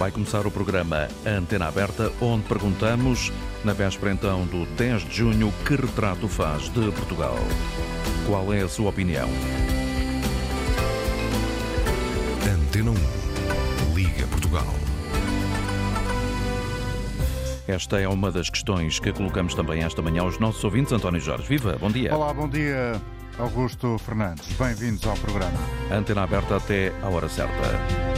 Vai começar o programa Antena Aberta, onde perguntamos, na véspera então do 10 de junho, que retrato faz de Portugal? Qual é a sua opinião? Antena 1. Liga Portugal. Esta é uma das questões que colocamos também esta manhã aos nossos ouvintes. António Jorge, viva, bom dia. Olá, bom dia, Augusto Fernandes. Bem-vindos ao programa. Antena aberta até à hora certa.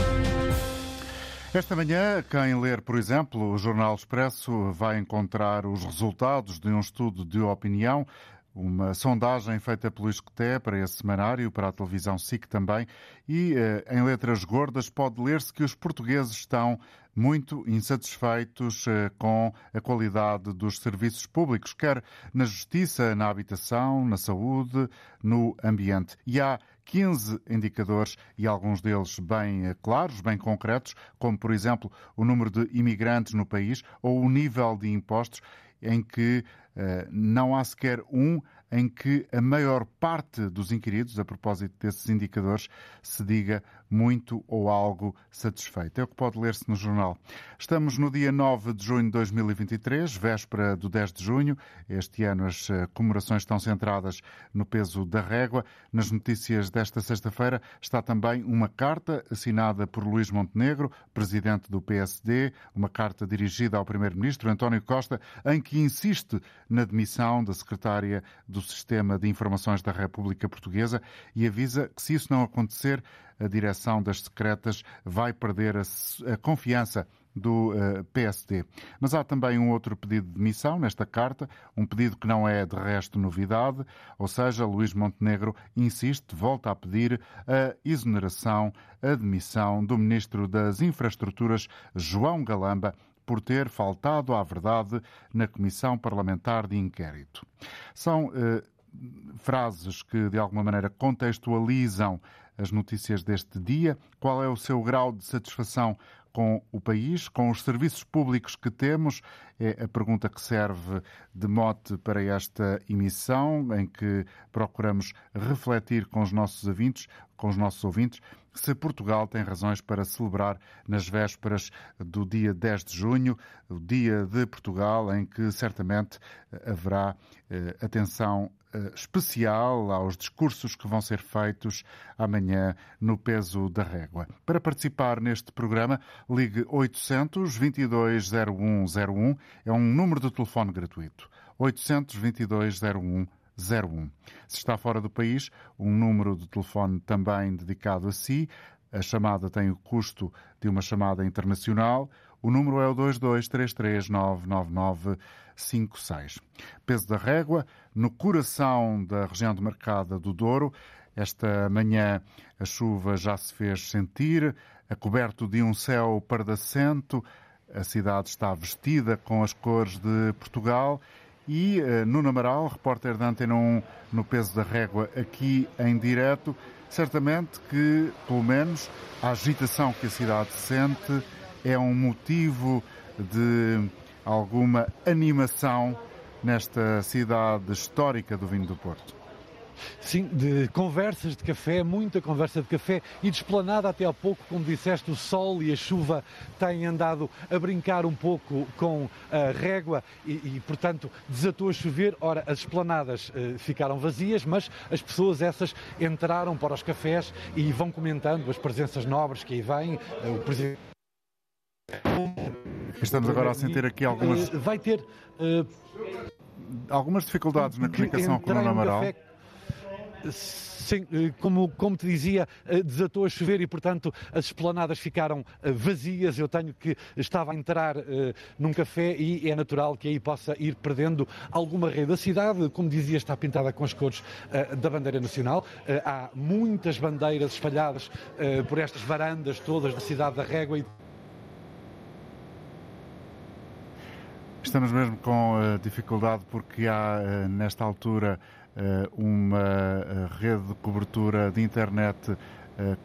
Esta manhã, quem ler, por exemplo, o Jornal Expresso vai encontrar os resultados de um estudo de opinião uma sondagem feita pelo Isqueté para esse semanário, para a televisão SIC também, e eh, em letras gordas pode ler-se que os portugueses estão muito insatisfeitos eh, com a qualidade dos serviços públicos, quer na justiça, na habitação, na saúde, no ambiente. E há 15 indicadores e alguns deles bem eh, claros, bem concretos, como, por exemplo, o número de imigrantes no país ou o nível de impostos em que uh, não há sequer um em que a maior parte dos inquiridos, a propósito desses indicadores, se diga muito ou algo satisfeito. É o que pode ler-se no jornal. Estamos no dia 9 de junho de 2023, véspera do 10 de junho. Este ano as eh, comemorações estão centradas no peso da régua. Nas notícias desta sexta-feira está também uma carta assinada por Luís Montenegro, presidente do PSD, uma carta dirigida ao primeiro-ministro António Costa, em que insiste na demissão da secretária do Sistema de Informações da República Portuguesa e avisa que, se isso não acontecer, a direção das secretas vai perder a, a confiança do uh, eh, PSD. Mas há também um outro pedido de demissão nesta carta, um pedido que não é de resto novidade, ou seja, Luís Montenegro insiste, volta a pedir a exoneração, a demissão do Ministro das Infraestruturas, João Galamba, por ter faltado à verdade na Comissão Parlamentar de Inquérito. São eh, frases que, de alguma maneira, contextualizam as notícias deste dia. Qual é o seu grau de satisfação com o país, com os serviços públicos que temos? É a pergunta que serve de mote para esta emissão, em que procuramos refletir com os nossos ouvintes, com os nossos ouvintes se Portugal tem razões para celebrar nas vésperas do dia 10 de junho, o dia de Portugal, em que certamente haverá eh, atenção eh, especial aos discursos que vão ser feitos amanhã no peso da régua. Para participar neste programa, ligue 800 22 0101, é um número de telefone gratuito. 800 22 0101. 01. Se está fora do país, um número de telefone também dedicado a si. A chamada tem o custo de uma chamada internacional. O número é o 223399956. Peso da régua, no coração da região demarcada do Douro. Esta manhã a chuva já se fez sentir, a coberto de um céu pardacento. A cidade está vestida com as cores de Portugal e uh, Nuno Amaral, repórter da Antena 1 no peso da régua aqui em direto, certamente que, pelo menos, a agitação que a cidade sente é um motivo de alguma animação nesta cidade histórica do vinho do Porto. Sim, de conversas de café, muita conversa de café e de esplanada até há pouco, como disseste, o sol e a chuva têm andado a brincar um pouco com a régua e, e portanto, desatou a chover. Ora, as esplanadas eh, ficaram vazias, mas as pessoas essas entraram para os cafés e vão comentando as presenças nobres que aí vêm. Eh, o presidente. Estamos agora a sentir aqui algumas. Eh, vai ter. Uh, algumas dificuldades na comunicação com o Nuno Amaral. Café eh, como, como te dizia, desatou a chover e, portanto, as esplanadas ficaram vazias. Eu tenho que estava a entrar uh, num café e é natural que aí possa ir perdendo alguma rede. A cidade, como dizia, está pintada com as cores uh, da bandeira nacional. Uh, há muitas bandeiras espalhadas por estas varandas todas da cidade da Régua. E... Estamos mesmo com dificuldade porque há, nesta altura, eh, uma rede de cobertura de internet uh,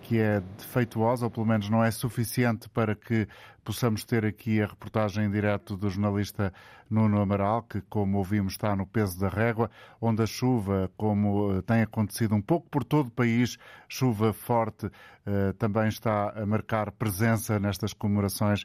que é defeituosa, ou pelo menos não é suficiente para que possamos ter aqui a reportagem em direto do jornalista Nuno Amaral, que, como ouvimos, está no peso da régua, onde a chuva, como tem acontecido um pouco por todo o país, chuva forte, também está a marcar presença nestas comemorações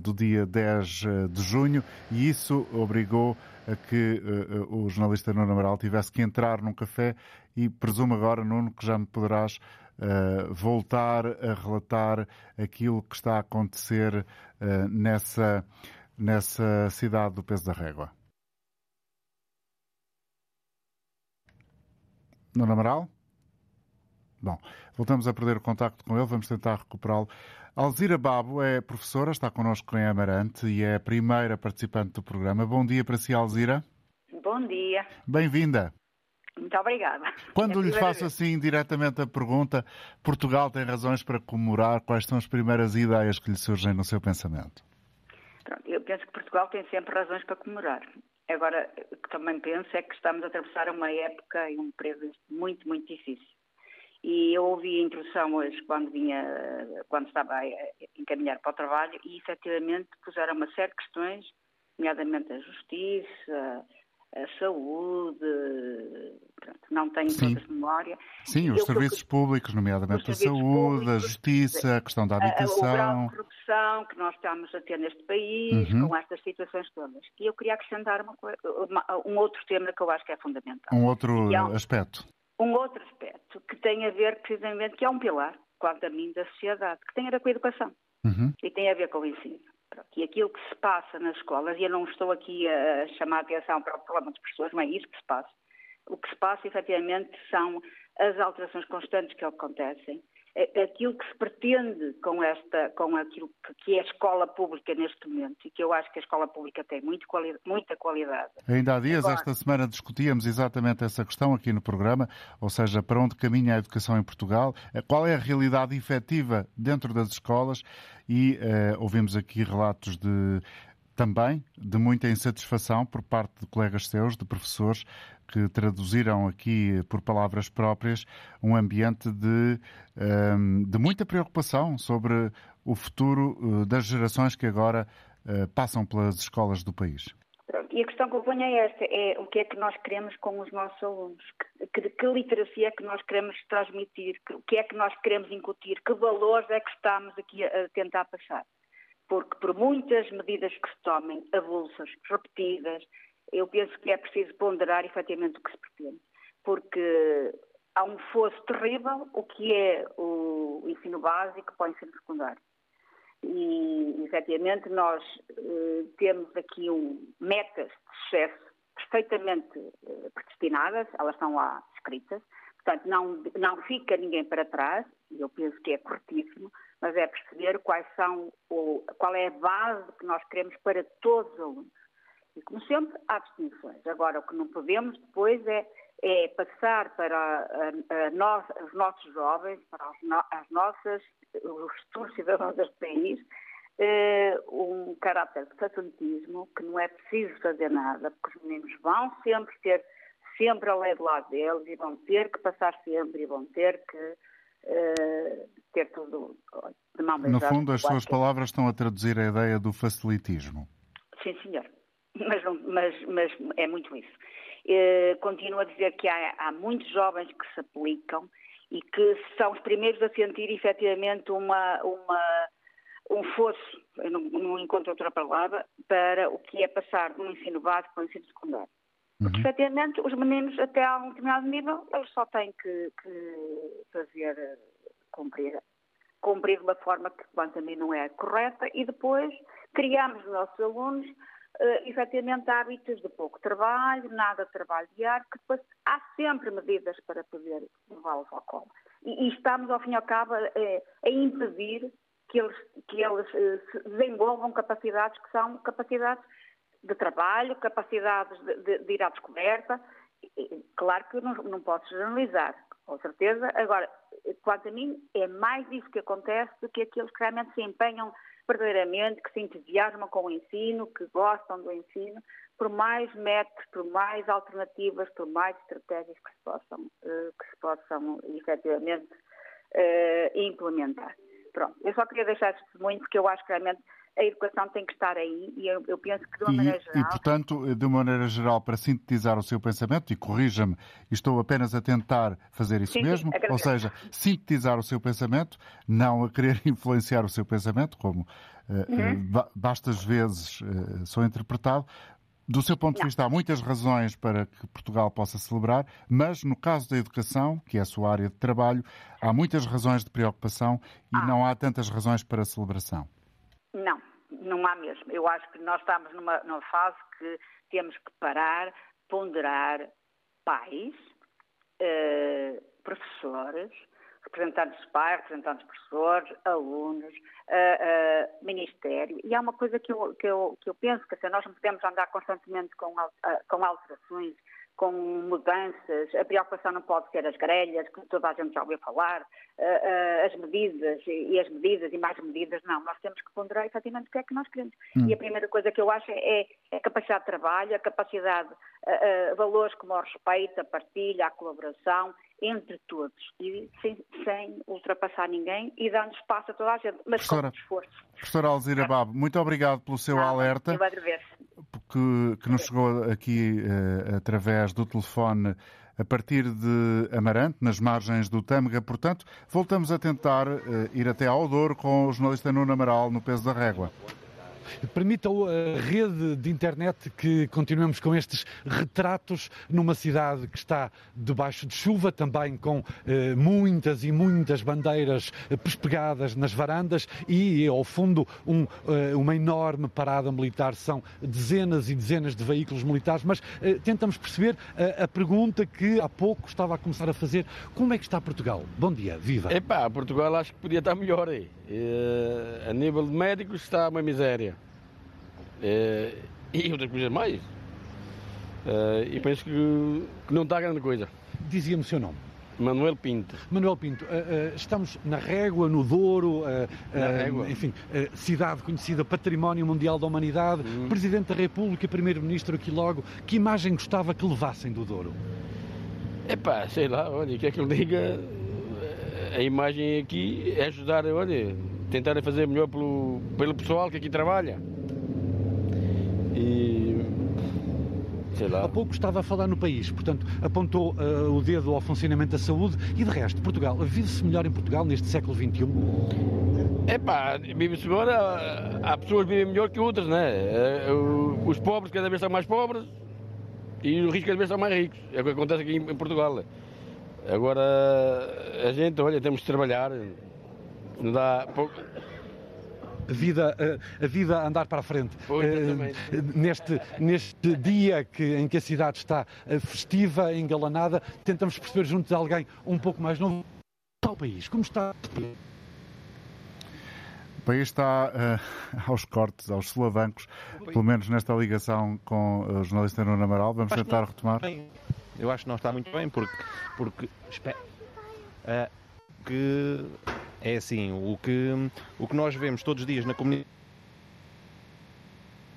do dia 10 de junho, e isso obrigou a que o jornalista Nuno Amaral tivesse que entrar num café e presumo agora, Nuno, que já me poderás uh, voltar a relatar aquilo que está a acontecer uh, nessa, nessa cidade do Peso da Régua. Nuno Amaral? Bom, voltamos a perder o contacto com ele, vamos tentar recuperá-lo. Alzira Babo é professora, está connosco em Amarante e é a primeira participante do programa. Bom dia para si, Alzira. Bom dia. Bem-vinda. Muito obrigada. Quando lhe faço assim diretamente a pergunta, Portugal tem razões para comemorar, quais são as primeiras ideias que lhe surgem no seu pensamento? Pronto, eu penso que Portugal tem sempre razões para comemorar. Agora, o que também penso é que estamos a atravessar uma época e um período muito, muito difícil. E eu ouvi a introdução hoje quando vinha, quando estava a encaminhar para o trabalho e efetivamente puseram uma série de questões, nomeadamente a justiça, a saúde, pronto, não tenho Sim. todas memória. Sim, os serviços públicos, nomeadamente a saúde, públicos, a justiça, a questão da habitação. A, o grau de corrupção que nós estamos a ter neste país, uhum. com estas situações todas. E eu queria acrescentar uma, uma, um outro tema que eu acho que é fundamental. Um outro é um, aspecto. Um outro aspecto que tem a ver precisamente, que é um pilar, quanto a mim, da sociedade, que tem a ver com a educação. Uhum. E tem a ver com o ensino. E aquilo que se passa nas escolas, e eu não estou aqui a chamar a atenção para o problema das pessoas, não é isso que se passa. O que se passa, efetivamente, são as alterações constantes que acontecem aquilo que se pretende com esta, com aquilo que é a escola pública neste momento e que eu acho que a escola pública tem muito quali muita qualidade. Ainda há dias, Agora, esta semana, discutíamos exatamente essa questão aqui no programa, ou seja, para onde caminha a educação em Portugal, eh, qual é a realidade efetiva dentro das escolas e uh, ouvimos aqui relatos de também de muita insatisfação por parte de colegas seus, de professores, que traduziram aqui por palavras próprias um ambiente de, ehm, de muita preocupação sobre o futuro eh, das gerações que agora eh, passam pelas escolas do país. E a questão que eu ponho é esta: é o que é que nós queremos com os nossos alunos? Que, que, que literacia é que nós queremos transmitir? O que é que nós queremos incutir? Que valores é que estamos aqui a, a tentar passar? porque por muitas medidas que se tomem, avulsas, repetidas, eu penso que é preciso ponderar efetivamente o que se pretende. Porque há um fosso terrível o que é o ensino básico para o ensino secundário. E, efetivamente, nós eh, temos aqui um, metas de sucesso perfeitamente eh, predestinadas, elas estão lá escritas, portanto, não, não fica ninguém para trás, e eu penso que é corretíssimo, mas é perceber quais são, ou, qual é a base que nós queremos para todos os alunos. E, como sempre, há distinções. Agora, o que não podemos depois é, é passar para a, a nós, os nossos jovens, para as, no, as nossas, os futuros cidadãos deste país, eh, um caráter de facilitismo, que não é preciso fazer nada, porque os meninos vão sempre ter sempre a lei do lado deles e vão ter que passar sempre e vão ter que uh, ter tudo de mão beijada. No fundo, as suas palavras estão a traduzir a ideia do facilitismo. Sim, senhor. Mas, mas, mas é muito isso. Uh, continuo a dizer que há, há muitos jovens que se aplicam e que são os primeiros a sentir efetivamente uma, uma, um fosso, não, não encontro outra palavra, para o que é passar do ensino básico para o ensino secundário. Porque, uhum. efetivamente, os meninos, até a um determinado nível, eles só têm que, que fazer eh, cumprir, cumprir de uma forma que, quanto a mim, não é correta e depois criamos nos nossos alunos, uh, efetivamente, hábitos de pouco trabalho, nada de trabalho diário, que depois há sempre medidas para poder levá-los ao colo. E, e, estamos, ao fim e ao cabo, a, a impedir que eles, que eles uh, desenvolvam capacidades que são capacidades de trabalho, capacidades de, de, de ir à descoberta. Claro que não, não posso generalizar, com certeza. Agora, quanto a mim, é mais isso que acontece do que aqueles que realmente se empenham verdadeiramente, que se entusiasmam com o ensino, que gostam do ensino, por mais métodos, por mais alternativas, por mais estratégias que se possam, eh, que se possam efetivamente uh, implementar. Pronto, eu só queria deixar este testemunho porque eu acho que realmente a educação tem que estar aí e eu, eu penso que de uma e, maneira geral. E, portanto, de uma maneira geral, para sintetizar o seu pensamento, e corrija-me, estou apenas a tentar fazer isso sim, mesmo, sim, ou seja, sintetizar o seu pensamento, não a querer influenciar o seu pensamento, como uh, uhum. uh, bastas vezes uh, sou interpretado. Do seu ponto de vista, há muitas razões para que Portugal possa celebrar, mas no caso da educação, que é a sua área de trabalho, há muitas razões de preocupação e ah. não há tantas razões para celebração. Não, não há mesmo. Eu acho que nós estamos numa, numa fase que temos que parar, ponderar pais, eh, professores, representantes de pais, representantes de professores, alunos, uh, uh, ministério. E há uma coisa que eu, que eu, que eu penso, que assim, nós não podemos andar constantemente com, uh, com alterações com mudanças, a preocupação não pode ser as grelhas, que toda a gente já ouviu falar, eh, eh, as medidas e as medidas e mais medidas, não. Nós temos que ponderar efetivamente o que é que nós queremos. Hum. E a primeira coisa que eu acho é, é a capacidade de trabalho, a capacidade, uh, uh, valores como o respeito, a partilha, a colaboração, entre todos, e sem, sem ultrapassar ninguém e dando espaço a toda a gente, mas professora, com esforço. Professora Alzira Babo, muito obrigado pelo seu alerta. Eu agradeço que, que nos chegou aqui uh, através do telefone a partir de Amarante, nas margens do Tâmega. Portanto, voltamos a tentar uh, ir até ao Douro com o jornalista Nuno Amaral no peso da régua. Permita a rede de internet que continuemos com estes retratos numa cidade que está debaixo de chuva, também com eh, muitas e muitas bandeiras eh, pespegadas nas varandas e, ao fundo, um, eh, uma enorme parada militar. São dezenas e dezenas de veículos militares, mas eh, tentamos perceber a pergunta que há pouco estava a começar a fazer. Como é que está Portugal? Bom dia, viva! Epá, Portugal acho que podia estar melhor aí. Eh, a nível de médicos está uma miséria. É, e outras coisas mais. É, e penso que, que não está grande coisa. Dizia-me o seu nome. Manuel Pinto. Manuel Pinto, uh, uh, estamos na Régua, no Douro, uh, enfim, cidade conhecida Património Mundial da Humanidade, hum. Presidente da República, Primeiro-Ministro aqui logo. Que imagem gostava que levassem do Douro? Epá, sei lá, olha, quer que ele diga, a imagem aqui é ajudar, olha, tentar fazer melhor pelo, pelo pessoal que aqui trabalha. E. Sei lá. Há pouco estava a falar no país, portanto, apontou uh, o dedo ao funcionamento da saúde e de resto, Portugal, vive-se melhor em Portugal neste século XXI? É pá, vive-se melhor, há, pessoas que vivem melhor que outras, né? Eh, os pobres cada vez são mais pobres e os ricos cada vez são mais ricos. É o que acontece aqui em Portugal. Agora, a gente, olha, temos de trabalhar, não dá a vida, a, vida a andar para a frente. Uh, neste, neste dia que, em que a cidade está eh, festiva, engalanada, tentamos perceber junto de alguém um pouco mais novo. Está o país? Como está? O país está uh, aos cortes, aos solavancos, pelo menos nesta ligação com o jornalista Nuno Amaral. Vamos tentar retomar. Eu acho que não está muito bem, porque, porque uh, que é assim, o que, o que nós vemos todos os dias na comunidade.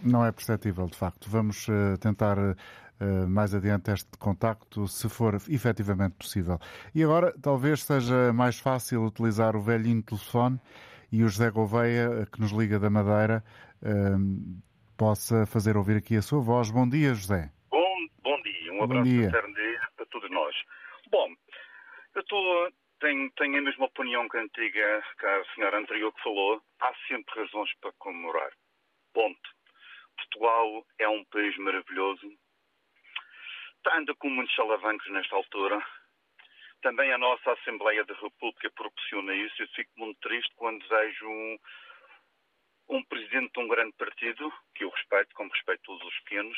Não é perceptível, de facto. Vamos uh, tentar uh, mais adiante este contacto, se for efetivamente possível. E agora, talvez seja mais fácil utilizar o velhinho telefone e o José Gouveia, que nos liga da Madeira, uh, possa fazer ouvir aqui a sua voz. Bom dia, José. Bom, bom dia. Um abraço eterno para todos nós. Bom, eu estou tenho, tenho a mesma opinião que a antiga, que a senhora anterior que falou. Há sempre razões para comemorar. Ponto. Portugal é um país maravilhoso. Anda com muitos alavancos nesta altura. Também a nossa Assembleia da República proporciona isso. Eu fico muito triste quando vejo um, um presidente de um grande partido, que eu respeito, como respeito todos os pequenos,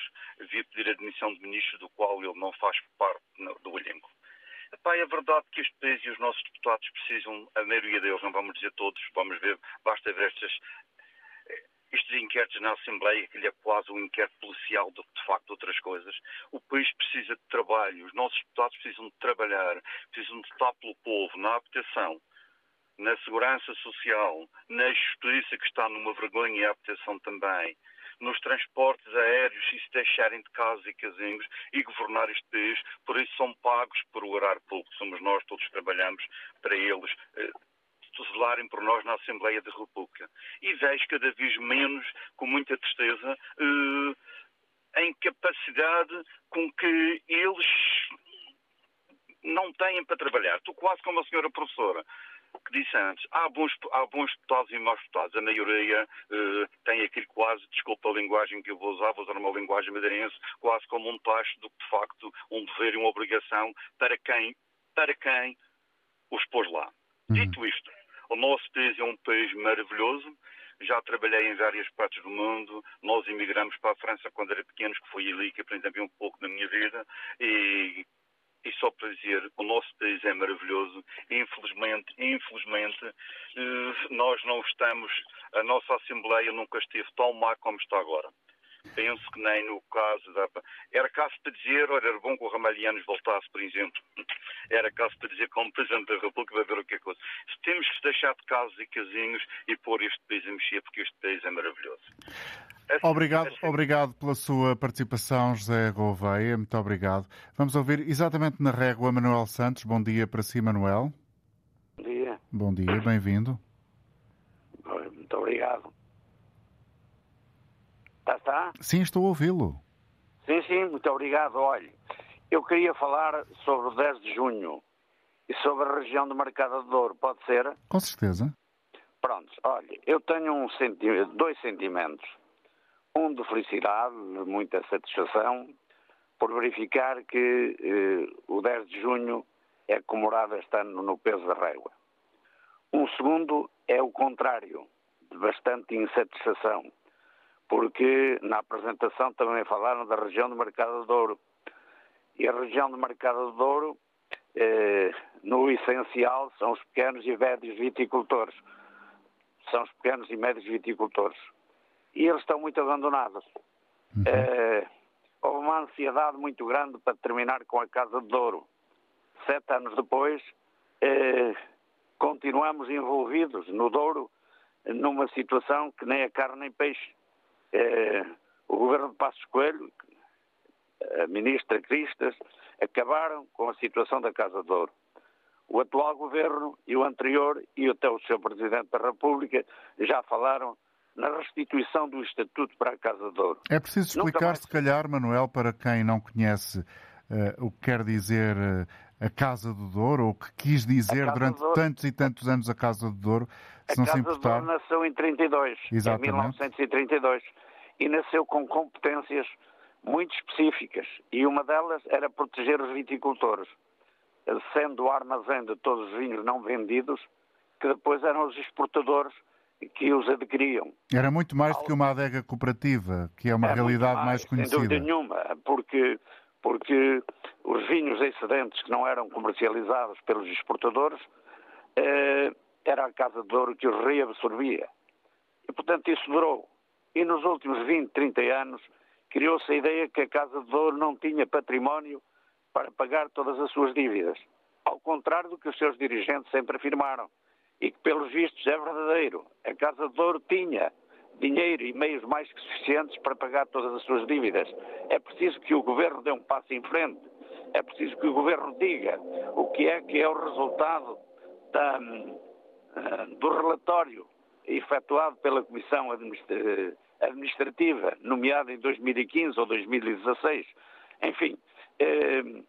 vir pedir a demissão de ministro do qual ele não faz parte do elenco. Epá, é verdade que este país e os nossos deputados precisam, a maioria deles, não vamos dizer todos, vamos ver, basta ver estas, estes inquéritos na Assembleia, que lhe é quase um inquérito policial que de facto outras coisas. O país precisa de trabalho, os nossos deputados precisam de trabalhar, precisam de estar pelo povo, na habitação. na segurança social, na justiça que está numa vergonha e habitação também, nos transportes aéreos e se deixarem de casa e casinhos e governar este país, por isso são pagos por o horário público. Somos nós, todos trabalhamos para eles. Eh, zelarem por nós na Assembleia da República. E vejo cada vez menos, com muita tristeza, eh, a incapacidade com que eles não têm para trabalhar. Estou quase como a senhora professora que disse antes, há bons, há bons deputados e maus deputados. A maioria uh, tem aquilo quase, desculpa a linguagem que eu vou usar, vou usar uma linguagem madeirense, quase como um tacho do que de facto um dever e uma obrigação para quem, para quem os pôs lá. Uhum. Dito isto, o nosso país é um país maravilhoso. Já trabalhei em várias partes do mundo. Nós emigramos para a França quando era pequenos, que foi ali que aprendi um pouco da minha vida. E, e só para dizer, o nosso país é maravilhoso. Infelizmente, infelizmente, eh, nós não estamos, a nossa Assembleia nunca esteve tão má como está agora. Penso que nem no caso da. Era caso para dizer, olha, era bom que o Ramalhianos voltasse, por exemplo. Era caso para dizer, como Presidente da República, vai ver o que é coisa. Temos que deixar de casos e casinhos e pôr este país a mexer, porque este país é maravilhoso. Obrigado, obrigado pela sua participação, José Gouveia. Muito obrigado. Vamos ouvir exatamente na régua Manuel Santos. Bom dia para si, Manuel. Bom dia. Bom dia, bem-vindo. Muito obrigado. Está, está? Sim, estou a ouvi-lo. Sim, sim, muito obrigado. Olhe, eu queria falar sobre o 10 de junho e sobre a região de Marcada de Douro, pode ser? Com certeza. Pronto, olha, eu tenho um senti dois sentimentos. Um de felicidade, de muita satisfação, por verificar que eh, o 10 de junho é comemorado este ano no peso da régua. Um segundo é o contrário, de bastante insatisfação, porque na apresentação também falaram da região do Mercado de Douro. E a região do Mercado de Douro, eh, no essencial, são os pequenos e médios viticultores. São os pequenos e médios viticultores. E eles estão muito abandonados. Uhum. Eh, houve uma ansiedade muito grande para terminar com a Casa de Douro. Sete anos depois, eh, continuamos envolvidos no Douro numa situação que nem é carne nem peixe eh, o governo de Passos Coelho, a ministra Cristas, acabaram com a situação da Casa de Ouro. O atual governo e o anterior, e até o Sr. Presidente da República, já falaram na restituição do Estatuto para a Casa de Ouro. É preciso explicar, mais... se calhar, Manuel, para quem não conhece uh, o que quer dizer uh, a Casa do Douro, ou o que quis dizer durante tantos e tantos anos a Casa do Douro, se a não Casa se importar. do Douro nasceu em 32, Exatamente. em 1932 e nasceu com competências muito específicas e uma delas era proteger os viticultores, sendo o armazém de todos os vinhos não vendidos, que depois eram os exportadores que os adquiriam. Era muito mais do que uma adega cooperativa, que é uma é realidade mais, mais, conhecida. Sem dúvida nenhuma, porque, porque os vinhos excedentes que não eram comercializados pelos exportadores eh, era a Casa de Ouro que os reabsorvia. E, portanto, isso durou. E nos últimos 20, 30 anos criou-se a ideia que a Casa de Ouro não tinha património para pagar todas as suas dívidas. Ao contrário do que os seus dirigentes sempre afirmaram. E que, pelos vistos, é verdadeiro. A Casa de Ouro tinha dinheiro e meios mais que suficientes para pagar todas as suas dívidas. É preciso que o governo dê um passo em frente. É preciso que o governo diga o que é que é o resultado da, eh, do relatório efetuado pela Comissão Administrativa, nomeada em 2015 ou 2016. Enfim, eh,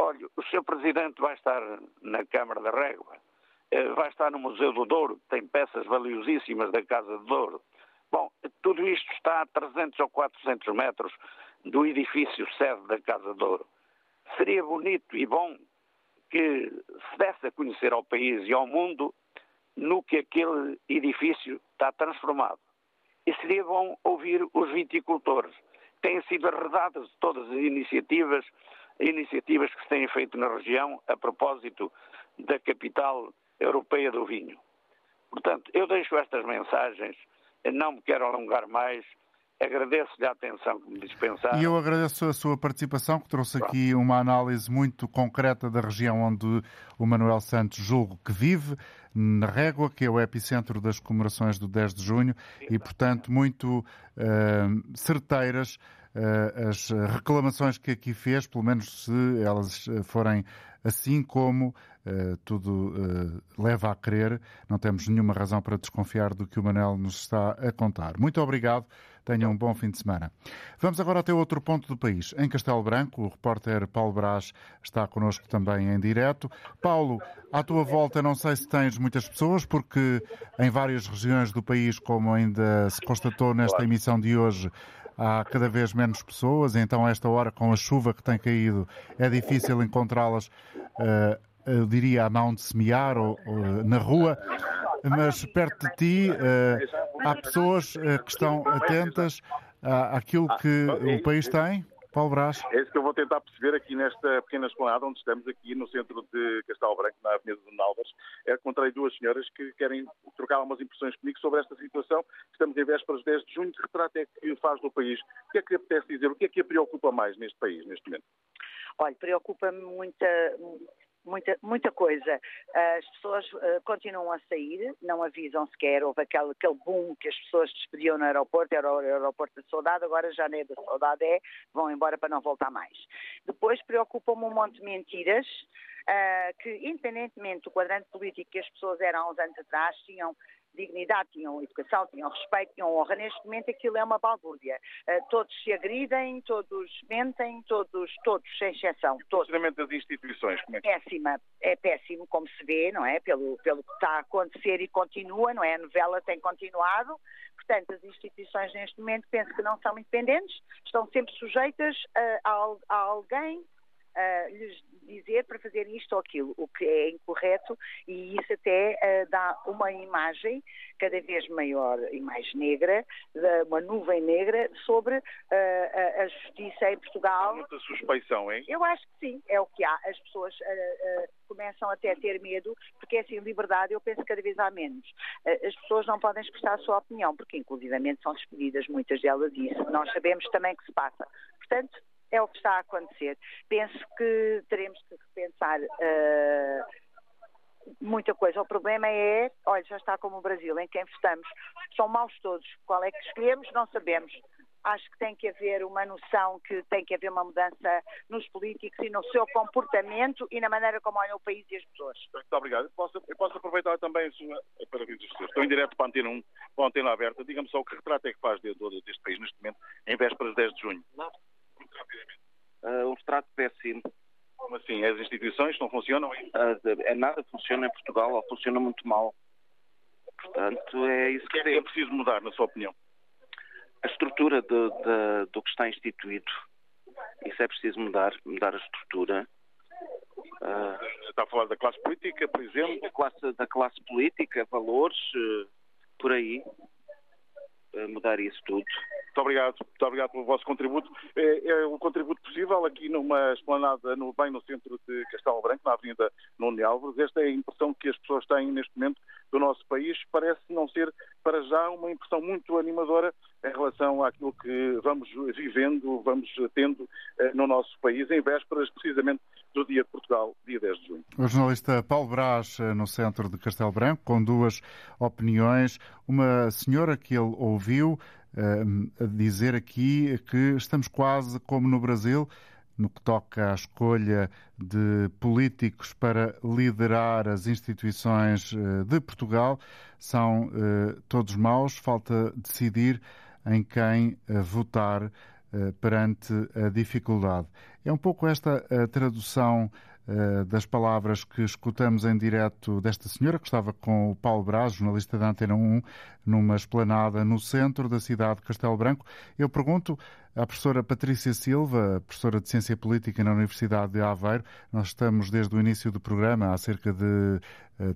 olha, o Sr. Presidente vai estar na Câmara da Régua, vai estar no Museu do Douro, tem peças valiosíssimas da Casa do Douro. Bom, tudo isto está a 300 ou 400 metros do edifício sede da Casa do Douro. Seria bonito e bom que se desse a conhecer ao país e ao mundo no que aquele edifício está transformado. E seria bom ouvir os viticultores. Têm sido arredadas todas as iniciativas, iniciativas que se têm feito na região a propósito da capital europeia do vinho. Portanto, eu deixo estas mensagens, não me quero alongar mais, Agradeço-lhe a atenção que me dispensaram. E eu agradeço a sua participação, que trouxe aqui uma análise muito concreta da região onde o Manuel Santos julgo que vive, na Régua, que é o epicentro das comemorações do 10 de junho, e, portanto, muito uh, certeiras uh, as reclamações que aqui fez, pelo menos se elas forem assim como uh, tudo uh, leva a crer, não temos nenhuma razão para desconfiar do que o Manel nos está a contar. Muito obrigado. Tenham um bom fim de semana. Vamos agora até outro ponto do país. Em Castelo Branco, o repórter Paulo Brás está connosco também em direto. Paulo, à tua volta, não sei se tens muitas pessoas, porque em várias regiões do país, como ainda se constatou nesta emissão de hoje, há cada vez menos pessoas, então esta hora, com a chuva que tem caído, é difícil encontrá-las, uh, eu diria, à mão de semear ou, ou na rua. Mas perto de ti uh, há pessoas uh, que estão atentas àquilo que o país tem Paulo Brás. É isso que eu vou tentar perceber aqui nesta pequena esplanada onde estamos aqui no centro de Castelo Branco, na Avenida de Nalvas. É, encontrei duas senhoras que querem trocar algumas impressões comigo sobre esta situação. Estamos em vésperas de 10 de junho. Que retrato é que faz do país? O que é que lhe apetece dizer? O que é que a preocupa mais neste país, neste momento? Olha, preocupa-me muita, muita, muita coisa. As pessoas uh, continuam a sair, não avisam sequer. Houve aquele, aquele boom que as pessoas despediam no aeroporto, era o aeroporto da saudade, agora já não é da saudade, é vão embora para não voltar mais. Depois preocupam-me um monte de mentiras. Uh, que, independentemente do quadrante político que as pessoas eram há uns anos atrás, tinham dignidade, tinham educação, tinham respeito, tinham honra. Neste momento aquilo é uma balbúrdia. Uh, todos se agridem, todos mentem, todos, todos, sem exceção. O funcionamento das instituições, como é que... Péssima, é péssimo, como se vê, não é? Pelo, pelo que está a acontecer e continua, não é? A novela tem continuado. Portanto, as instituições neste momento penso que não são independentes, estão sempre sujeitas uh, a, a alguém uh, lhes dizer para fazer isto ou aquilo, o que é incorreto e isso até uh, dá uma imagem cada vez maior e mais negra, uma nuvem negra sobre uh, a justiça em Portugal. Há muita suspeição, hein? Eu acho que sim, é o que há. As pessoas começam até a ter medo, porque é assim, liberdade eu penso que cada vez há menos. as pessoas não podem expressar a sua opinião, porque inclusivamente são despedidas muitas delas e isso nós sabemos também que se passa. Portanto, é o que está a acontecer. Penso que teremos que repensar uh, muita coisa. O problema é, olha, já está como o Brasil, em quem votamos. São maus todos. Qual é que escolhemos? Não sabemos. Acho que tem que haver uma noção que tem que haver uma mudança nos políticos e no seu comportamento e na maneira como olham o país e as pessoas. Muito obrigado. Eu posso, eu posso aproveitar também a sua. Para Estou em direto para a antena 1, para a antena aberta. Diga-me só o que retrato é que faz dentro deste país neste momento, em vésperas de 10 de junho. Não rapidamente. Uh, um retrato péssimo. Como assim? As instituições não funcionam? Uh, nada funciona em Portugal, ou funciona muito mal. Portanto, é isso que, que é, é preciso mudar, na sua opinião? A estrutura de, de, do que está instituído. Isso é preciso mudar, mudar a estrutura. Uh, está a falar da classe política, por exemplo? Da classe, da classe política, valores, uh, por aí. Uh, mudar isso tudo. Muito obrigado, muito obrigado pelo vosso contributo. É, é um contributo possível aqui numa esplanada no, bem no centro de Castelo Branco, na Avenida Nuno Álvares. Esta é a impressão que as pessoas têm neste momento do nosso país. Parece não ser, para já, uma impressão muito animadora em relação àquilo que vamos vivendo, vamos tendo eh, no nosso país, em vésperas precisamente do Dia de Portugal, dia 10 de junho. O jornalista Paulo Brás, eh, no centro de Castelo Branco, com duas opiniões. Uma senhora que ele ouviu a dizer aqui que estamos quase como no Brasil, no que toca à escolha de políticos para liderar as instituições eh, de Portugal. São eh, todos maus, falta decidir em quem eh, votar perante a dificuldade. É um pouco esta a tradução das palavras que escutamos em direto desta senhora, que estava com o Paulo Braz, jornalista da Antena 1, numa esplanada no centro da cidade de Castelo Branco. Eu pergunto à professora Patrícia Silva, professora de Ciência Política na Universidade de Aveiro. Nós estamos desde o início do programa, há cerca de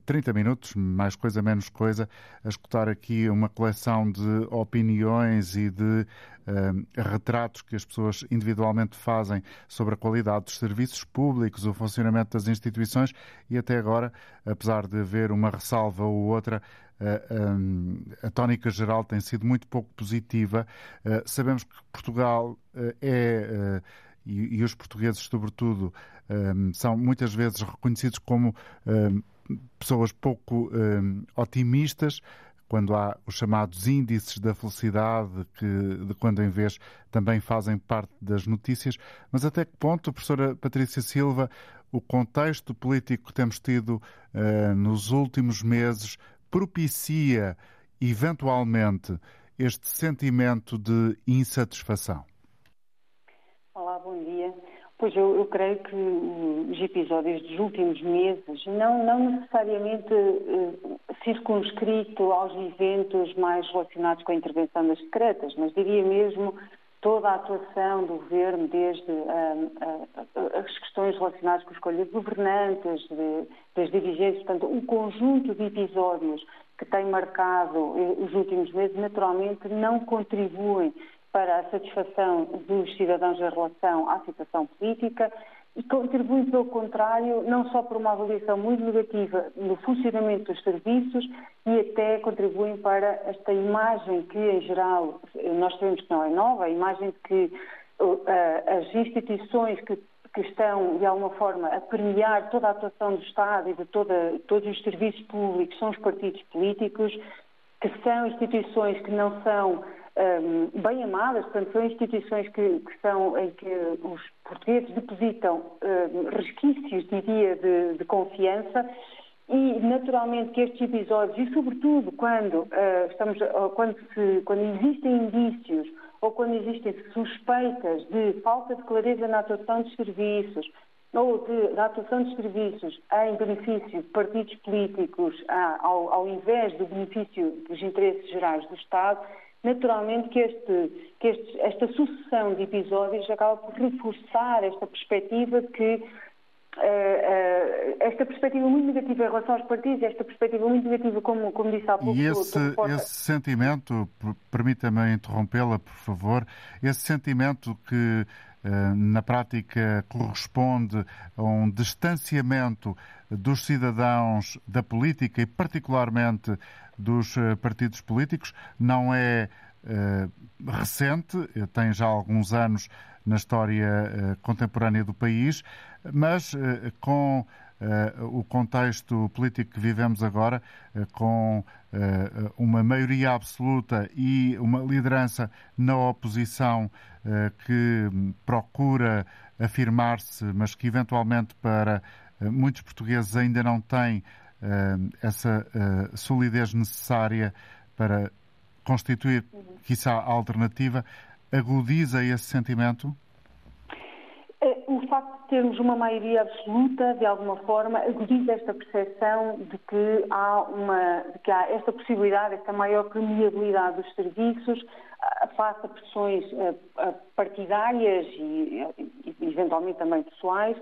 30 eh, minutos, mais coisa, menos coisa, a escutar aqui uma coleção de opiniões e de uh, retratos que as pessoas individualmente fazem sobre a qualidade dos serviços públicos, o funcionamento das instituições e até agora, apesar de haver uma ressalva ou outra, a tónica geral tem sido muito pouco positiva. Sabemos que Portugal é, e os portugueses, sobretudo, são muitas vezes reconhecidos como pessoas pouco otimistas quando há os chamados índices da felicidade, que de quando em vez também fazem parte das notícias. Mas até que ponto, professora Patrícia Silva, o contexto político que temos tido uh, nos últimos meses propicia, eventualmente, este sentimento de insatisfação? Olá, bom dia. Pois eu, eu, creio que os episódios dos últimos meses, não, não necessariamente uh, circunscrito aos eventos mais relacionados com a intervenção das secretas, mas diria mesmo toda a atuação do governo, desde uh, uh, as questões relacionadas com a escolha de governantes, de, das dirigentes, portanto, um conjunto de episódios que tem marcado os últimos meses, naturalmente não contribuem para a satisfação dos cidadãos em relação à situação política e contribui, pelo contrário, não só por uma avaliação muito negativa no funcionamento dos serviços e até contribuem para esta imagem que, em geral, nós sabemos que não é nova, a imagem de que uh, as instituições que, que, estão, de alguma forma, a permear toda a atuação do Estado e de toda, todos os serviços públicos são os partidos políticos, que são instituições que não são um, bem amadas, portanto, são instituições que, que, são em que os portugueses depositam um, resquícios, diria, de, de, confiança. E, naturalmente, que estes episódios, e sobretudo quando, uh, estamos, uh, quando, se, quando existem indícios ou quando existem suspeitas de falta de clareza na atuação dos serviços, ou de, atuação de serviços em benefício de partidos políticos ao, ao invés do benefício dos interesses gerais do Estado, naturalmente que, este, que este, esta sucessão de episódios acaba por reforçar esta perspectiva que uh, uh, esta perspectiva muito negativa em relação aos partidos, esta perspectiva muito negativa, como, como disse há pouco. E esse, esse sentimento, permita-me interrompê-la, por favor, esse sentimento que uh, na prática corresponde a um distanciamento dos cidadãos da política e, particularmente, dos eh, partidos políticos. Não é uh, recente, tem já alguns anos na história contemporânea do país, mas com o contexto político que vivemos agora, com uma maioria absoluta e uma liderança na oposição que procura afirmar-se, mas que eventualmente para muitos portugueses ainda não tem essa uh, solidez necessária para constituir, quiçá, a alternativa, agudiza esse sentimento? É, o facto de termos uma maioria absoluta, de alguma forma, agudiza esta percepção de que há, uma, de que há esta possibilidade, esta maior permeabilidade dos serviços face a pressões partidárias e, e eventualmente também pessoais,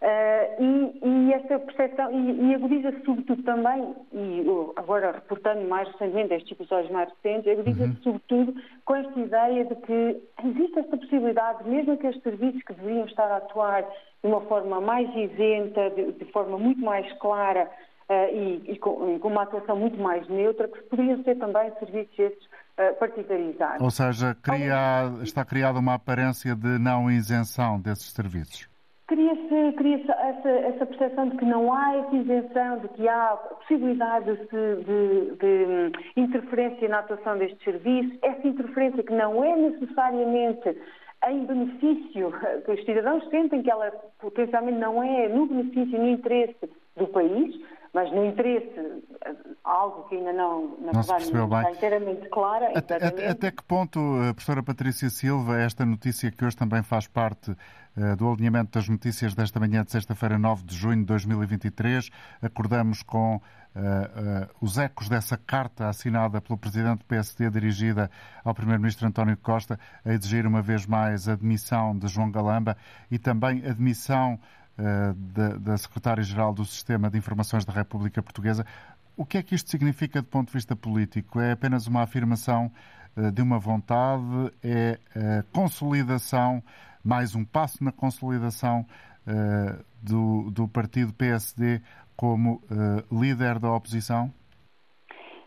Uh, e, e, esta percepção, e, e agudiza-se sobretudo também, e agora reportando mais recentemente estes episódios mais recentes, agudiza-se uhum. sobretudo com esta ideia de que existe esta possibilidade, mesmo que estes serviços que deveriam estar a atuar de uma forma mais isenta, de, de forma muito mais clara uh, e, e, com, com, uma atuação muito mais neutra, que poderiam ser também serviços estes uh, partidarizados. Ou seja, cria, está criada uma aparência de não isenção desses serviços. Cria-se cria essa, essa percepção de que não há essa isenção, de que há possibilidade de, de, de, interferência na atuação destes serviços, essa interferência que não é necessariamente em benefício, que os cidadãos sentem que ela potencialmente não é no benefício, no interesse do país, mas no interesse, algo que ainda não, na não verdade, não está inteiramente clara. Até, até, até, que ponto, eh, professora Patrícia Silva, esta notícia que hoje também faz parte uh, do alinhamento das notícias desta manhã de sexta-feira, 9 de junho de 2023, acordamos com uh, uh, os ecos dessa carta assinada pelo presidente do PSD dirigida ao primeiro-ministro António Costa a exigir uma vez mais a demissão de João Galamba e também a demissão eh, da, da Secretária-Geral do Sistema de Informações da República Portuguesa. O que é que isto significa do ponto de vista político? É apenas uma afirmação uh, de uma vontade? É a consolidação, mais um passo na consolidação do, do partido PSD como líder da oposição?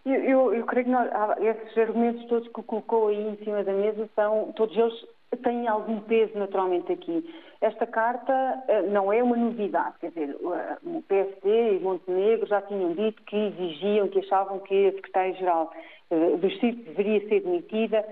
Eu, eu, eu creio que nós, esses argumentos todos que colocou aí em cima da mesa são, todos eles têm algum peso naturalmente aqui. Esta carta uh, não é uma novidade, quer dizer, o PSD e Montenegro já tinham dito que exigiam, que achavam que a secretária-geral uh, do CIRC deveria ser demitida.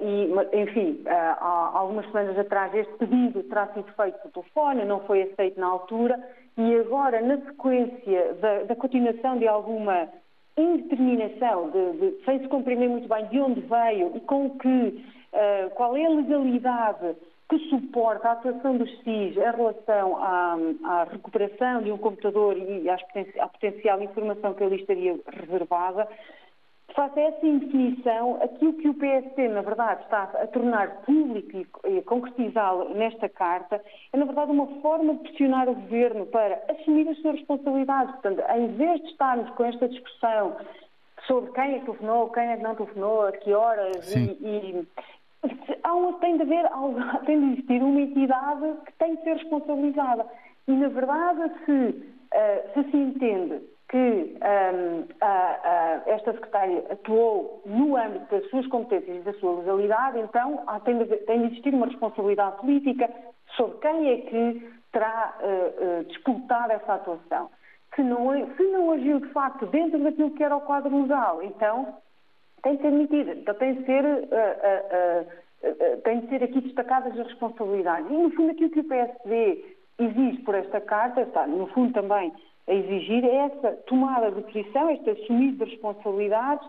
e, enfim, há algumas semanas atrás este pedido terá sido feito por telefone, não foi aceito na altura, e agora, na sequência da, da continuação de alguma indeterminação, de, de, sem se compreender muito bem de onde veio e com que, uh, qual é a legalidade que suporta a atuação dos SIS em relação à, à recuperação de um computador e à potencial informação que ali estaria reservada, Face a essa indefinição, aquilo que o PSD, na verdade, está a tornar público e a concretizá-lo nesta carta, é, na verdade, uma forma de pressionar o Governo para assumir as suas responsabilidades. Portanto, em vez de estarmos com esta discussão sobre quem é que telefonou, quem é que não telefonou, a que horas, e, e há tem de haver, tem de existir uma entidade que tem de ser responsabilizada. E, na verdade, se, uh, se se entende que um, a, a, esta secretária atuou no âmbito das suas competências e da sua legalidade, então há, tem, de, tem, de, existir uma responsabilidade política sobre quem é que terá uh, uh, disputado essa atuação. Se não, se não agiu de facto dentro daquilo que era o quadro legal, então tem de ser admitida, então tem de ser, uh, tem de ser aqui destacadas as responsabilidades. E no fundo aquilo que o PSD exige por esta carta, está no fundo também a exigir essa tomada de posição, este assumir de responsabilidades,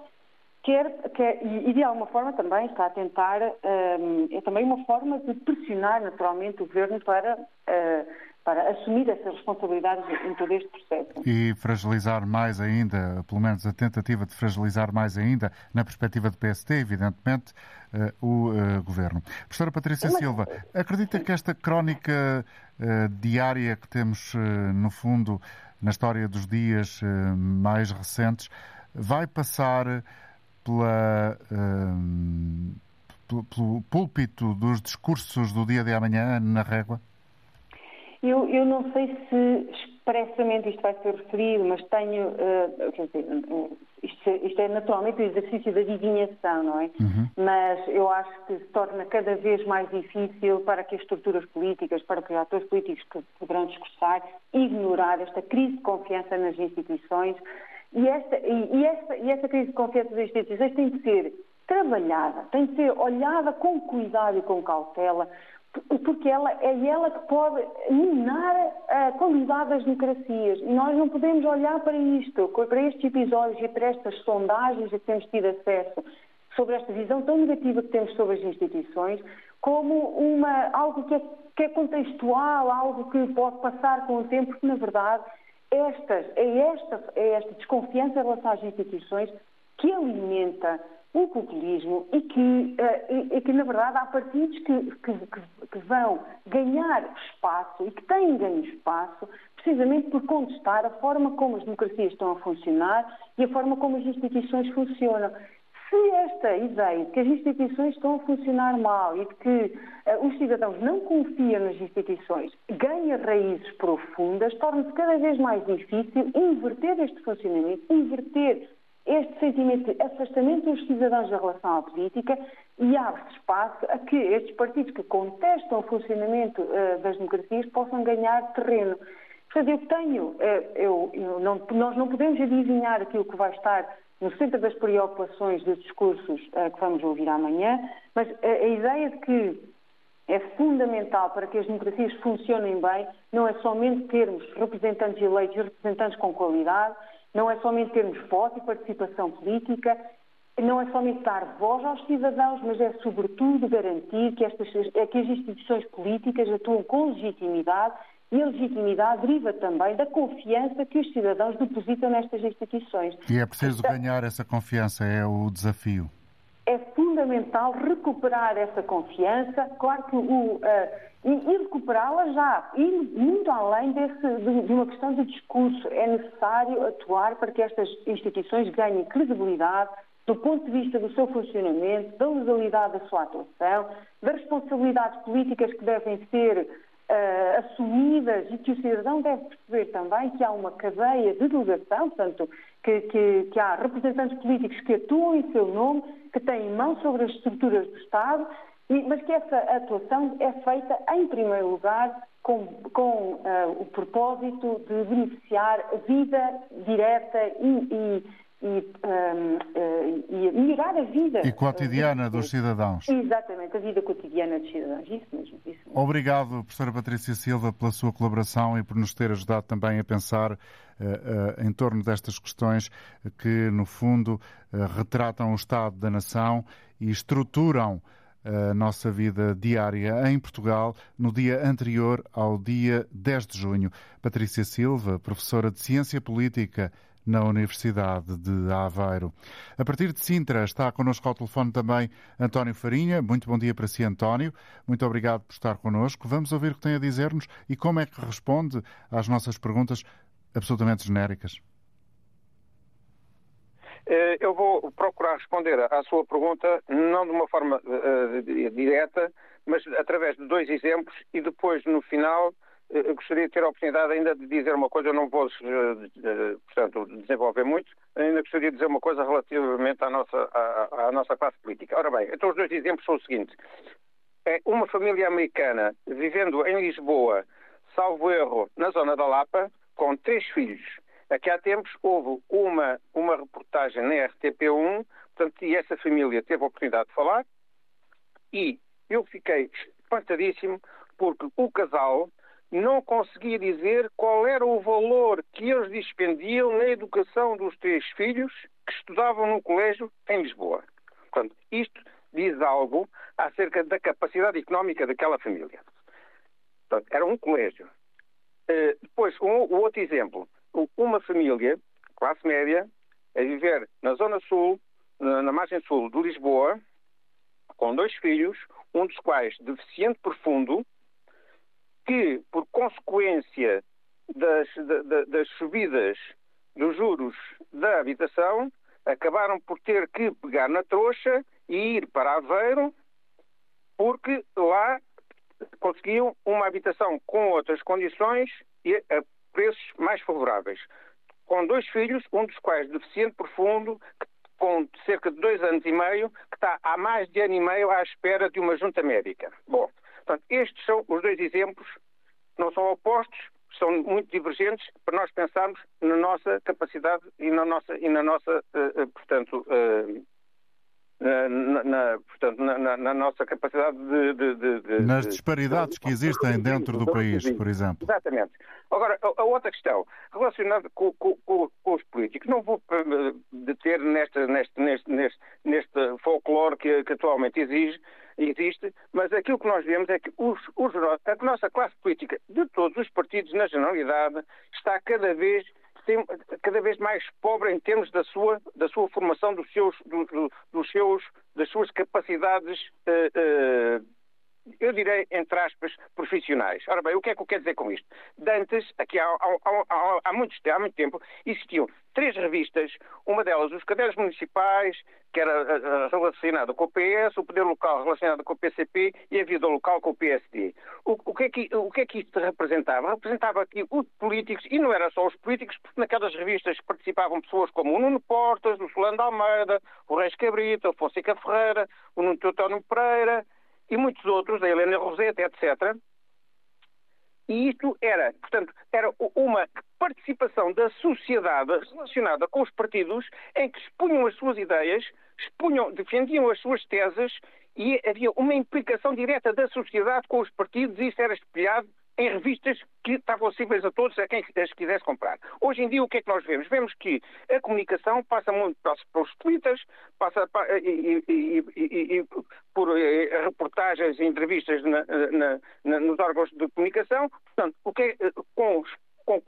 quer, quer, e de alguma forma também está a tentar, um, é também uma forma de pressionar naturalmente o Governo para, uh, para assumir essas responsabilidades em todo este processo. E fragilizar mais ainda, pelo menos a tentativa de fragilizar mais ainda, na perspectiva do PST, evidentemente, uh, o uh, Governo. Professora Patrícia Mas, Silva, acredita que esta crónica diária que temos, no fundo, na história dos dias eh, mais recentes, vai passar pela, eh, pelo púlpito dos discursos do dia de amanhã na régua? Eu, eu não sei se expressamente isto vai ser referido, mas tenho, uh, quer dizer, isto, isto, é naturalmente o exercício da adivinhação, não é? Uhum. Mas eu acho que se torna cada vez mais difícil para que as estruturas políticas, para que os atores políticos que poderão discursar, ignorar esta crise de confiança nas instituições e esta, e, e esta, e esta crise de confiança nas instituições tem de ser trabalhada, tem de ser olhada com cuidado e com cautela, porque ela, é ela que pode minar a qualidade das democracias. E nós não podemos olhar para isto, para estes episódios e para estas sondagens a que temos tido acesso sobre esta visão tão negativa que temos sobre as instituições, como uma, algo que é, que é contextual, algo que pode passar com o tempo, porque, na verdade, estas, é, esta, é esta desconfiança em relação às instituições que alimenta o populismo e que, uh, e, que, na verdade, há partidos que, que, que, vão ganhar espaço e que têm ganho espaço precisamente por contestar a forma como as democracias estão a funcionar e a forma como as instituições funcionam. Se esta ideia de que as instituições estão a funcionar mal e de que uh, os cidadãos não confiam nas instituições ganha raízes profundas, torna-se cada vez mais difícil inverter este funcionamento, inverter este sentimento de afastamento dos cidadãos da relação à política e abre-se espaço a que estes partidos que contestam o funcionamento uh, das democracias possam ganhar terreno. Portanto, eu tenho, uh, eu, eu não, nós não podemos adivinhar aquilo que vai estar no centro das preocupações dos discursos uh, que vamos ouvir amanhã, mas a ideia de que é fundamental para que as democracias funcionem bem, não é somente termos representantes eleitos e representantes com qualidade, não é somente termos voto e participação política, não é somente dar voz aos cidadãos, mas é sobretudo garantir que, estas, é que as instituições políticas atuam com legitimidade e a legitimidade deriva também da confiança que os cidadãos depositam nestas instituições. E é preciso então, ganhar essa confiança, é o desafio. É fundamental recuperar essa confiança. Claro que o, uh, e, e recuperá-la já, e muito além desse, de, de, uma questão de discurso. É necessário atuar para que estas instituições ganhem credibilidade do ponto de vista do seu funcionamento, da legalidade da sua atuação, das responsabilidades políticas que devem ser uh, assumidas e que o cidadão deve perceber também que há uma cadeia de delegação, portanto, que, que, que há representantes políticos que atuam em seu nome, que têm mão sobre as estruturas do Estado, mas que essa atuação é feita, em primeiro lugar, com, com uh, o propósito de beneficiar a vida direta e, e, um, uh, e, melhorar a vida. E cotidiana dos cidadãos. Exatamente, a vida cotidiana dos cidadãos. Isso mesmo, isso mesmo. Obrigado, professora Patrícia Silva, pela sua colaboração e por nos ter ajudado também a pensar uh, uh, em torno destas questões que, no fundo, retratam o Estado da nação e estruturam a nossa vida diária em Portugal no dia anterior ao dia 10 de junho. Patrícia Silva, professora de Ciência Política na Universidade de Aveiro. A partir de Sintra está connosco ao telefone também António Farinha. Muito bom dia para si, António. Muito obrigado por estar connosco. Vamos ouvir o que tem a dizer-nos e como é que responde às nossas perguntas absolutamente genéricas. Eh, eu vou procurar responder à sua pergunta, não de uma forma uh, direta, mas através de dois exemplos e depois, no final, uh, gostaria de ter a oportunidade ainda de dizer uma coisa, eu não vou, uh, portanto, desenvolver muito, ainda gostaria de dizer uma coisa relativamente à nossa, à, à nossa classe política. Ora bem, então os dois exemplos são o seguinte. É uma família americana vivendo em Lisboa, salvo erro, na zona da Lapa, com três filhos Aqui há tempos houve uma, uma reportagem na RTP1, portanto, e essa família teve a oportunidade de falar, e eu fiquei espantadíssimo porque o casal não conseguia dizer qual era o valor que eles dispendiam na educação dos três filhos que estudavam no colégio em Lisboa. Portanto, isto diz algo acerca da capacidade económica daquela família. Portanto, era um colégio. Uh, depois, um, o outro exemplo uma família, classe média, a viver na zona sul, na margem sul de Lisboa, com dois filhos, um dos quais deficiente profundo, que, por consequência das, das subidas dos juros da habitação, acabaram por ter que pegar na trouxa e ir para Aveiro, porque lá conseguiam uma habitação com outras condições e a preços mais favoráveis. Com dois filhos, um dos quais deficiente profundo, com cerca de dois anos e meio, que está há mais de ano e meio à espera de uma junta médica. Bom, portanto, estes são os dois exemplos, não são opostos, são muito divergentes para nós pensarmos na nossa capacidade e na nossa, e na nossa uh, portanto, uh, na, na, portanto, na, na, nossa capacidade de, de, de, de Nas disparidades que existem dentro do país, por exemplo. Exatamente. Agora, a, a outra questão, relacionada com, com, com, os políticos, não vou eh, deter neste, neste, neste, neste, neste folclore que, que atualmente exige, existe, mas aquilo que nós vemos é que os, os, a nossa classe política de todos os partidos, na generalidade, está cada vez cada vez mais pobre em termos da sua, da sua formação, dos seus, do, do, dos seus, das suas capacidades, uh, uh, eu direi, entre aspas, profissionais. Ora bem, o que é que eu quero dizer com isto? Dantes, aqui há, há, há, há, muito, há muito tempo, existiam três revistas, uma delas os cadernos municipais, que era uh, relacionada com o PS, o poder local relacionado com o PCP e a vida local com o PSD. O, o, que, é que, o que é que isto representava? Representava aqui os políticos, e não era só os políticos, porque naquelas revistas participavam pessoas como o Nuno Portas, o Solano Almeida, o Reis Cabrita, o Fonseca Ferreira, o Nuno Teotónio Pereira e muitos outros, a Helena Roseta, etc., e isto era, portanto, era uma participação da sociedade relacionada com os partidos em que expunham as suas ideias, expunham, defendiam as suas teses e havia uma implicação direta da sociedade com os partidos e isso era espelhado em revistas que estavam acessíveis a todos, a quem as quisesse comprar. Hoje em dia, o que é que nós vemos? Vemos que a comunicação passa muito pelos twitters, passa e, e, e, e por eh, reportagens e entrevistas na, na, na, nos órgãos de comunicação. Portanto, o que é, eh, com, com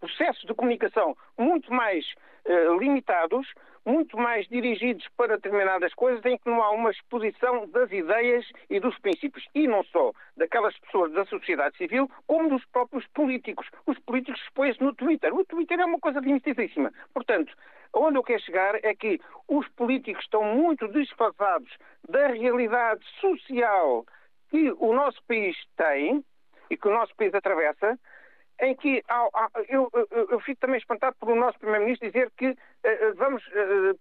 processos de comunicação muito mais uh, limitados, muito mais dirigidos para determinadas coisas em que não há uma exposição das ideias e dos princípios, e não só daquelas pessoas da sociedade civil, como dos próprios políticos. Os políticos expõem-se no Twitter. O Twitter é uma coisa limitadíssima. Portanto, onde eu quero chegar é que os políticos estão muito desfasados da realidade social que o nosso país tem, e que o nosso país atravessa, em que há, há, eu, eu, eu, fico também espantado por o nosso Primeiro-Ministro dizer que uh, vamos uh,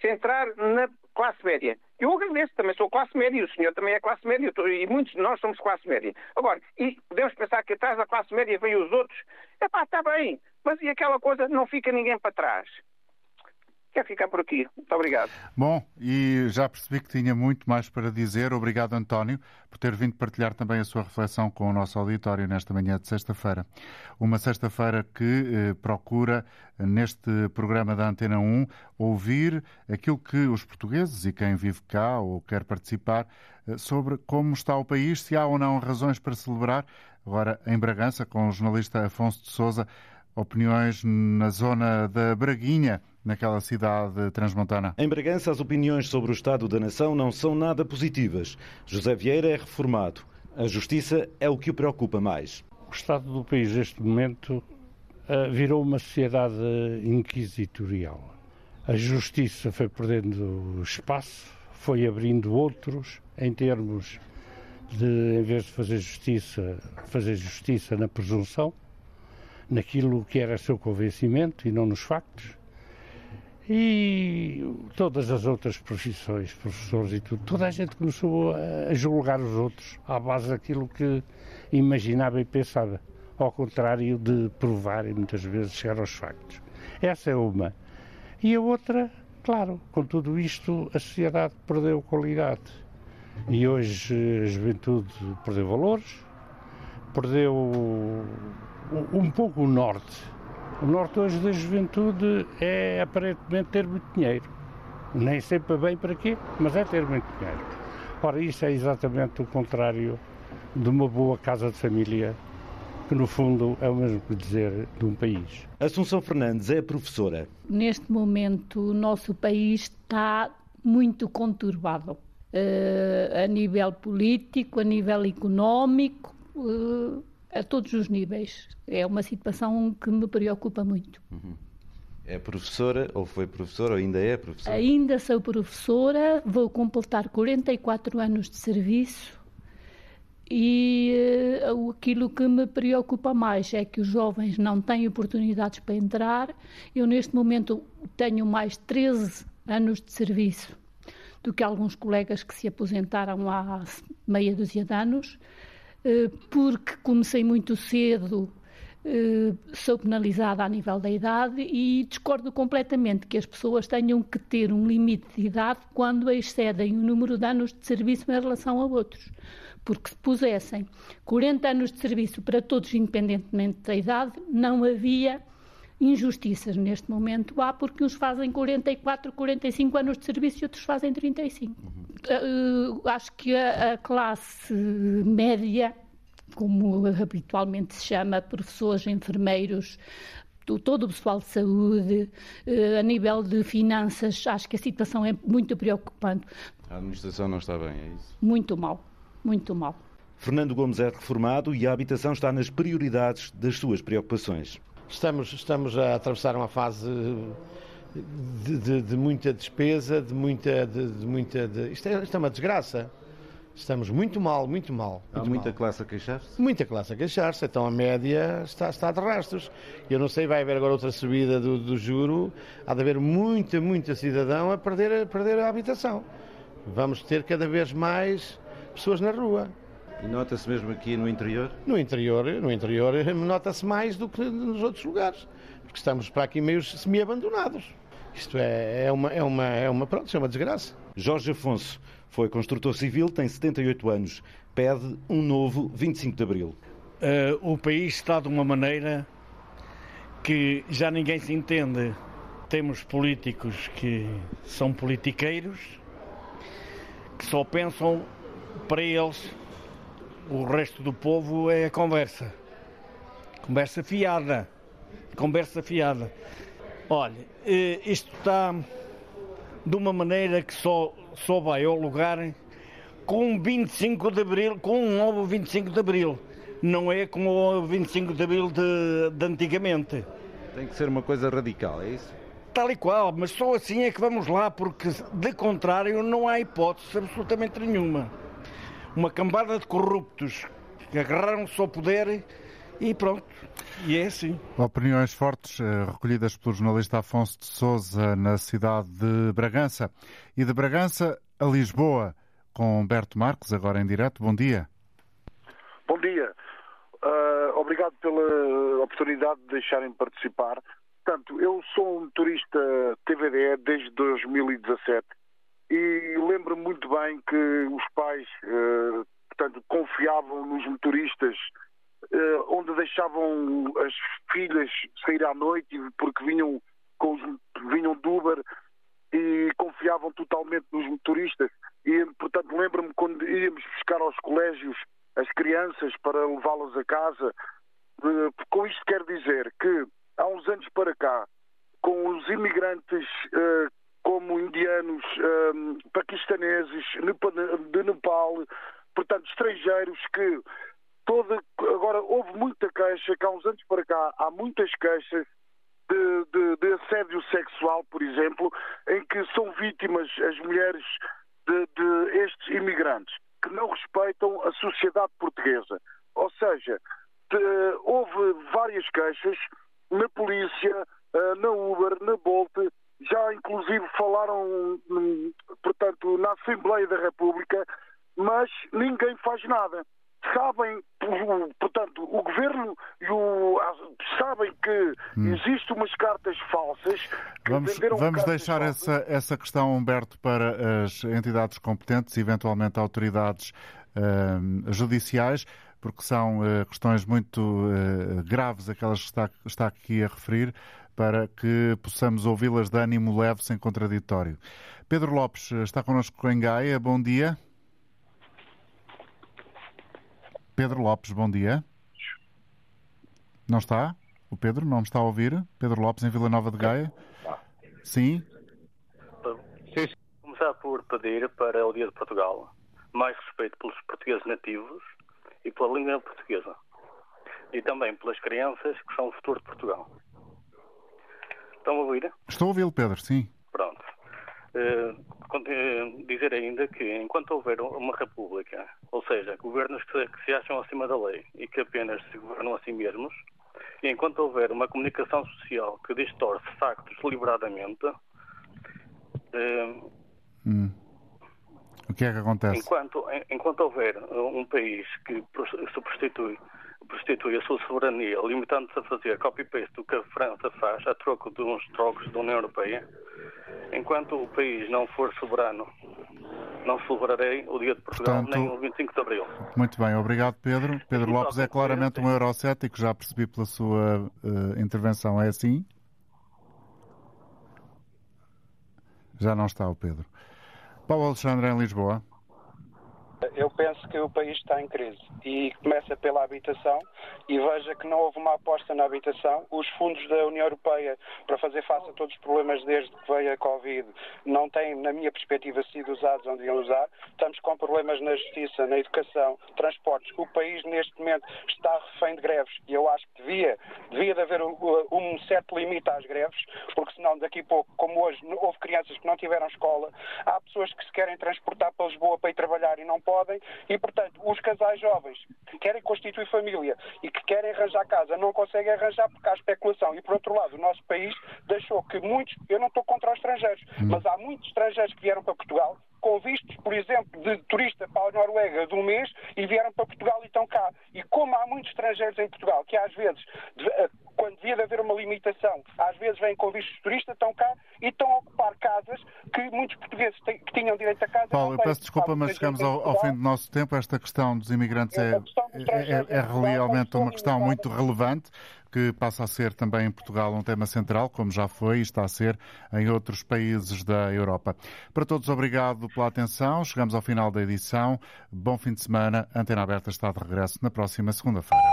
centrar na classe média. Eu agradeço, também sou classe média, o senhor também é classe média, e muitos de nós somos classe média. Agora, e podemos pensar que atrás da classe média vem os outros? É pá, está bem, mas e aquela coisa, não fica ninguém para trás. Quer ficar por aqui. Muito obrigado. Bom, e já percebi que tinha muito mais para dizer. Obrigado, António, por ter vindo partilhar também a sua reflexão com o nosso auditório nesta manhã de sexta-feira. Uma sexta-feira que eh, procura, neste programa da Antena 1, ouvir aquilo que os portugueses e quem vive cá ou quer participar eh, sobre como está o país, se há ou não razões para celebrar. Agora, em Bragança, com o jornalista Afonso de Souza, opiniões na zona da Braguinha naquela cidade transmontana? Em Bragança, as opiniões sobre o estado da nação não são nada positivas. José Vieira é reformado. A justiça é o que o preocupa mais. O estado do país, neste momento, eh, virou uma sociedade inquisitorial. A justiça foi perdendo espaço, foi abrindo outros em termos de, em vez de fazer justiça, fazer justiça na presunção, naquilo que era seu convencimento e não nos factos e todas as outras profissões, professores e tudo, toda a gente começou a julgar os outros à base daquilo que imaginava e pensava, ao contrário de provar e muitas vezes chegar aos factos. Essa é uma. E a outra, claro, com tudo isto, a sociedade perdeu qualidade. E hoje a juventude perdeu valores, perdeu um pouco o norte o norte hoje da juventude é aparentemente ter muito dinheiro. Nem sempre bem para quê, mas é ter muito dinheiro. Ora, isso é exatamente o contrário de uma boa casa de família, que no fundo é o mesmo que dizer de um país. Assunção Fernandes é professora. Neste momento, o nosso país está muito conturbado. Uh, a nível político, a nível económico, uh, a todos os níveis. É uma situação que me preocupa muito. Uhum. É professora, ou foi professora, ou ainda é professora? Ainda sou professora, vou completar 44 anos de serviço e uh, aquilo que me preocupa mais é que os jovens não têm oportunidades para entrar. Eu, neste momento, tenho mais 13 anos de serviço do que alguns colegas que se aposentaram há meia dúzia de anos. Eh, porque comecei muito cedo, eh, sou penalizada a nível da idade e discordo completamente que as pessoas tenham que ter um limite de idade quando excedem o número de anos de serviço em relação a outros. Porque se pusessem 40 anos de serviço para todos, independentemente da idade, não havia injustiças neste momento há porque uns fazem 44, 45 anos de serviço e outros fazem 35. Uhum. Uh, acho que a, a, classe média, como habitualmente se chama, professores, enfermeiros, todo o pessoal de saúde, uh, a nível de finanças, acho que a situação é muito preocupante. A administração não está bem, é isso? Muito mal, muito mal. Fernando Gomes é reformado e a habitação está nas prioridades das suas preocupações. Estamos, estamos a atravessar uma fase de, de, de muita despesa, de muita. De, de muita isto, é, isto, é, uma desgraça. Estamos muito mal, muito mal. Muito Há muita mal. classe a queixar-se? Muita classe a queixar-se, então a média está, está de rastros. Eu não sei, vai haver agora outra subida do, do juro, há de haver muita, muita cidadão a perder, a perder a habitação. Vamos ter cada vez mais pessoas na rua. E nota-se mesmo aqui no interior? No interior, no interior nota-se mais do que nos outros lugares, porque estamos para aqui meio semi-abandonados. Isto é, é, uma, é, uma, é, uma, pronto, é uma desgraça. Jorge Afonso foi construtor civil, tem 78 anos, pede um novo 25 de Abril. Uh, o país está de uma maneira que já ninguém se entende. Temos políticos que são politiqueiros, que só pensam para eles o resto do povo é conversa. Conversa fiada. Conversa fiada. Olha, eh, isto está de uma maneira que só, só vai ao lugar com 25 de Abril, com um novo 25 de Abril. Não é com o 25 de Abril de, de antigamente. Tem que ser uma coisa radical, é isso? Tal e qual, mas só assim é que vamos lá, porque de contrário não há hipótese absolutamente nenhuma uma cambada de corruptos agarraram-se ao poder e pronto. E é assim. Opiniões fortes eh, recolhidas pelo jornalista Afonso de Souza na cidade de Bragança. E de Bragança a Lisboa, com Humberto Marques, agora em direto. Bom dia. Bom dia. Uh, obrigado pela oportunidade de deixarem participar. Portanto, eu sou um turista TVDE desde 2017 e lembro-me muito bem que os pais, uh, portanto, confiavam nos motoristas uh, onde deixavam as filhas sair à noite porque vinham, com os, vinham de Uber e confiavam totalmente nos motoristas. E, portanto, lembro-me quando íamos buscar aos colégios as crianças para levá-las a casa. Uh, com isto quer dizer que há uns anos para cá, com os imigrantes como indianos, um, paquistaneses, de Nepal, portanto, estrangeiros que toda, agora houve muita queixa, que há uns anos para cá há muitas queixas de, de, de, assédio sexual, por exemplo, em que são vítimas as mulheres de, de, estes imigrantes, que não respeitam a sociedade portuguesa. Ou seja, houve várias queixas na polícia, eh, na Uber, na Bolt, já inclusive falaram, hum, portanto, na Assembleia da República, mas ninguém faz nada sabem, portanto, o governo e o, sabem que hum. existem umas cartas falsas. Vamos vamos deixar falsas. essa, essa questão, Humberto, para as entidades competentes eventualmente autoridades uh, judiciais, porque são uh, questões muito uh, graves, aquelas que está, está aqui a referir, para que possamos ouvi-las de ânimo leve, sem contraditório. Pedro Lopes está connosco em Gaia. Bom dia. Pedro Lopes, bom dia. Não está? O Pedro não me está a ouvir? Pedro Lopes, em Vila Nova de Gaia? Sim? Sim. Começar por pedir para o Dia de Portugal mais respeito pelos portugueses nativos e pela língua portuguesa. E também pelas crianças que são o futuro de Portugal. Estão a ouvir? Estou a ouvi-lo, Pedro, sim. Pronto. Uh, dizer ainda que enquanto houver uma república, ou seja, governos que se, que se, acham acima da lei e que apenas se governam a si mesmos, e enquanto houver uma comunicação social que distorce factos deliberadamente, uh, hum. o que é que acontece? Enquanto, enquanto houver um país que se prostitui prostitui a sua soberania, limitando-se a fazer copy-paste do que a França faz a troco de uns trocos da União Europeia, enquanto o país não for soberano, não celebrarei o Dia de Portugal Portanto, nem o 25 de Abril. Muito bem, obrigado Pedro. Pedro Lopes é claramente um eurocético, já percebi pela sua uh, intervenção, é assim? Já não está o Pedro. Paulo Alexandre em Lisboa. Eu penso que o país está em crise e começa pela habitação e veja que não houve uma aposta na habitação. Os fundos da União Europeia para fazer face a todos os problemas desde que veio a Covid não têm, na minha perspectiva, sido usados onde iam usar. Estamos com problemas na justiça, na educação, transportes. O país neste momento está refém de greves e eu acho que devia, devia de haver um certo limite às greves, porque senão daqui a pouco, como hoje, houve crianças que não tiveram escola, há pessoas que se querem transportar para Lisboa para ir trabalhar e não podem, e portanto os casais jovens que querem constituir família e que querem arranjar casa não conseguem arranjar porque há especulação. E por outro lado, o nosso país deixou que muitos, eu não estou contra os estrangeiros, hum. mas há muitos estrangeiros que vieram para Portugal com vistos, por exemplo, de turista para a Noruega de um mês e vieram para Portugal e estão cá. E como há muitos estrangeiros em Portugal, que às vezes, eh, quando devia de haver uma limitação, às vezes vêm com vistos de turista, estão cá e estão a ocupar casas que muitos portugueses que tinham direito a casa. Paulo, eu peço desculpa, mas chegamos ao, ao, fim do nosso tempo. Esta questão dos imigrantes é, é, é, é realmente uma questão muito relevante que passa a ser também em Portugal um tema central, como já foi e está a ser em outros países da Europa. Para todos, obrigado pela atenção. Chegamos ao final da edição. Bom fim de semana. Antena Aberta está de regresso na próxima segunda-feira.